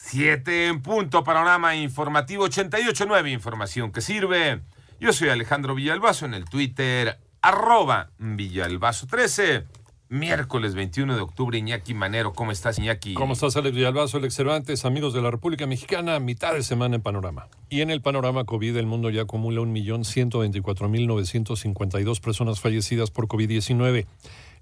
Siete en punto, panorama informativo 88.9, información que sirve. Yo soy Alejandro Villalbazo en el Twitter, arroba Villalbazo13. Miércoles 21 de octubre, Iñaki Manero. ¿Cómo estás, Iñaki? ¿Cómo estás, Alex Villalbazo, Alex Cervantes, amigos de la República Mexicana? Mitad de semana en Panorama. Y en el panorama COVID, el mundo ya acumula 1.124.952 personas fallecidas por COVID-19.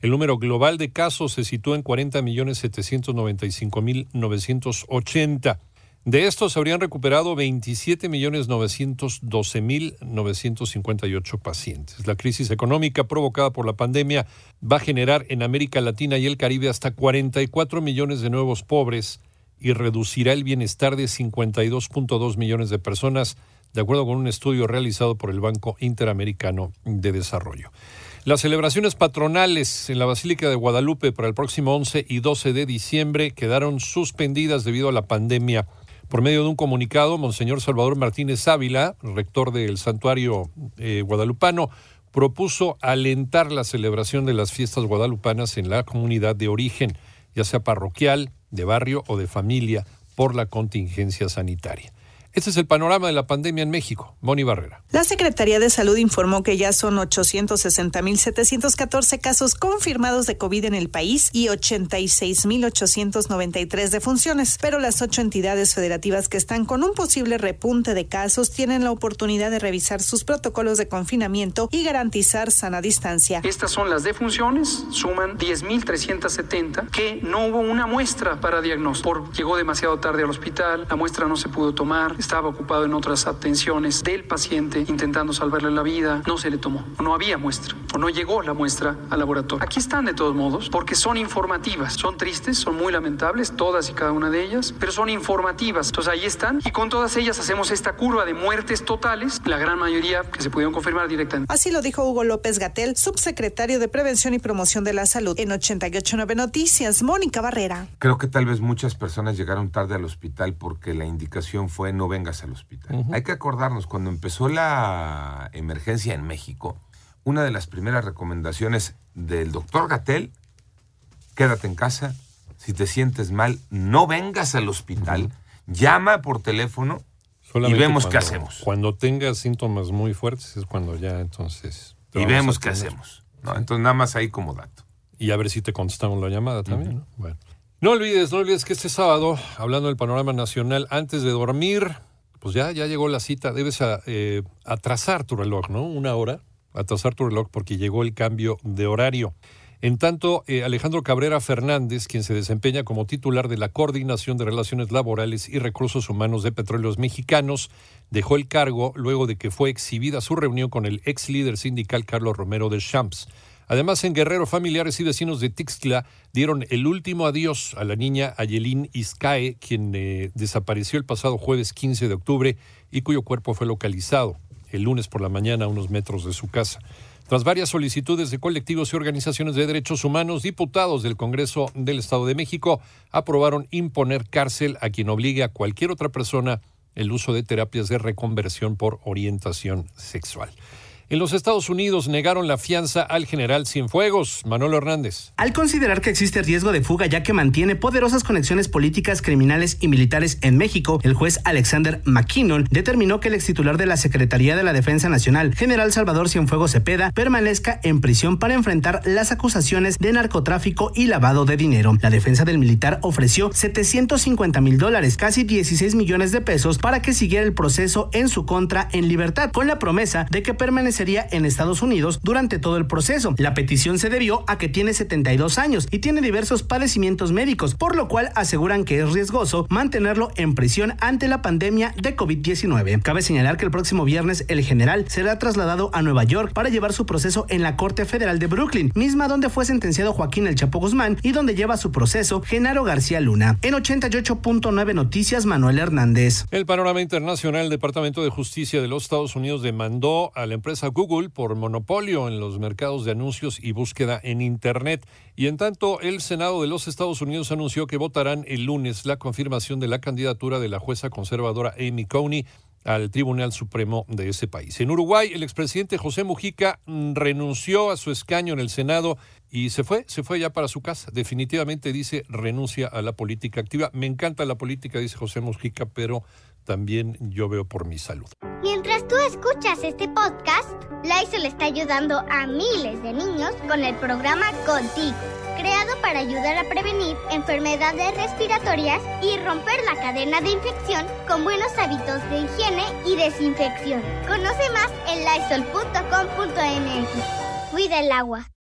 El número global de casos se sitúa en 40.795.980. De estos se habrían recuperado 27.912.958 pacientes. La crisis económica provocada por la pandemia va a generar en América Latina y el Caribe hasta 44 millones de nuevos pobres y reducirá el bienestar de 52.2 millones de personas, de acuerdo con un estudio realizado por el Banco Interamericano de Desarrollo. Las celebraciones patronales en la Basílica de Guadalupe para el próximo 11 y 12 de diciembre quedaron suspendidas debido a la pandemia. Por medio de un comunicado, Monseñor Salvador Martínez Ávila, rector del santuario eh, guadalupano, propuso alentar la celebración de las fiestas guadalupanas en la comunidad de origen, ya sea parroquial, de barrio o de familia, por la contingencia sanitaria. Este es el panorama de la pandemia en México. Moni Barrera. La Secretaría de Salud informó que ya son 860.714 casos confirmados de COVID en el país y 86.893 defunciones, pero las ocho entidades federativas que están con un posible repunte de casos tienen la oportunidad de revisar sus protocolos de confinamiento y garantizar sana distancia. Estas son las defunciones, suman 10.370, que no hubo una muestra para diagnóstico. Por, llegó demasiado tarde al hospital, la muestra no se pudo tomar, estaba ocupado en otras atenciones del paciente intentando salvarle la vida, no se le tomó, no había muestra, o no llegó la muestra al laboratorio. Aquí están de todos modos, porque son informativas, son tristes, son muy lamentables, todas y cada una de ellas, pero son informativas. Entonces ahí están, y con todas ellas hacemos esta curva de muertes totales, la gran mayoría que se pudieron confirmar directamente. Así lo dijo Hugo López Gatel, subsecretario de Prevención y Promoción de la Salud. En 889 Noticias, Mónica Barrera. Creo que tal vez muchas personas llegaron tarde al hospital porque la indicación fue no vengas al hospital. Hay que acordarnos, cuando empezó la emergencia en México, una de las primeras recomendaciones del doctor Gatel, quédate en casa, si te sientes mal, no vengas al hospital, llama por teléfono y vemos cuando, qué hacemos. Cuando tengas síntomas muy fuertes es cuando ya entonces... Y vemos qué hacemos. ¿no? Sí. Entonces nada más ahí como dato. Y a ver si te contestamos la llamada también. Uh -huh. ¿no? Bueno. No olvides, no olvides que este sábado, hablando del panorama nacional, antes de dormir, pues ya, ya llegó la cita, debes eh, atrasar tu reloj, ¿no? Una hora, atrasar tu reloj porque llegó el cambio de horario. En tanto, eh, Alejandro Cabrera Fernández, quien se desempeña como titular de la Coordinación de Relaciones Laborales y Recursos Humanos de Petróleos Mexicanos, dejó el cargo luego de que fue exhibida su reunión con el ex líder sindical Carlos Romero de Champs. Además, en Guerrero, familiares y vecinos de Tixtla dieron el último adiós a la niña Ayelín Izcae, quien eh, desapareció el pasado jueves 15 de octubre y cuyo cuerpo fue localizado el lunes por la mañana a unos metros de su casa. Tras varias solicitudes de colectivos y organizaciones de derechos humanos, diputados del Congreso del Estado de México aprobaron imponer cárcel a quien obligue a cualquier otra persona el uso de terapias de reconversión por orientación sexual. En los Estados Unidos negaron la fianza al general Cienfuegos, Manolo Hernández. Al considerar que existe riesgo de fuga ya que mantiene poderosas conexiones políticas, criminales y militares en México, el juez Alexander McKinnon determinó que el ex titular de la Secretaría de la Defensa Nacional, general Salvador Cienfuegos Cepeda, permanezca en prisión para enfrentar las acusaciones de narcotráfico y lavado de dinero. La defensa del militar ofreció 750 mil dólares, casi 16 millones de pesos, para que siguiera el proceso en su contra en libertad, con la promesa de que permaneciera permanecería en Estados Unidos durante todo el proceso. La petición se debió a que tiene 72 años y tiene diversos padecimientos médicos, por lo cual aseguran que es riesgoso mantenerlo en prisión ante la pandemia de COVID-19. Cabe señalar que el próximo viernes el general será trasladado a Nueva York para llevar su proceso en la Corte Federal de Brooklyn, misma donde fue sentenciado Joaquín El Chapo Guzmán y donde lleva su proceso Genaro García Luna. En 88.9 Noticias, Manuel Hernández. El panorama internacional, el Departamento de Justicia de los Estados Unidos demandó a la empresa Google por monopolio en los mercados de anuncios y búsqueda en Internet. Y en tanto, el Senado de los Estados Unidos anunció que votarán el lunes la confirmación de la candidatura de la jueza conservadora Amy Coney al Tribunal Supremo de ese país. En Uruguay, el expresidente José Mujica mm, renunció a su escaño en el Senado y se fue, se fue ya para su casa. Definitivamente dice renuncia a la política activa. Me encanta la política, dice José Mujica, pero también yo veo por mi salud. Mientras tú escuchas este podcast, le está ayudando a miles de niños con el programa Contigo, creado para ayudar a prevenir enfermedades respiratorias y romper la cadena de infección con buenos hábitos de higiene y desinfección. Conoce más en lysol.com.mx. Cuida el agua.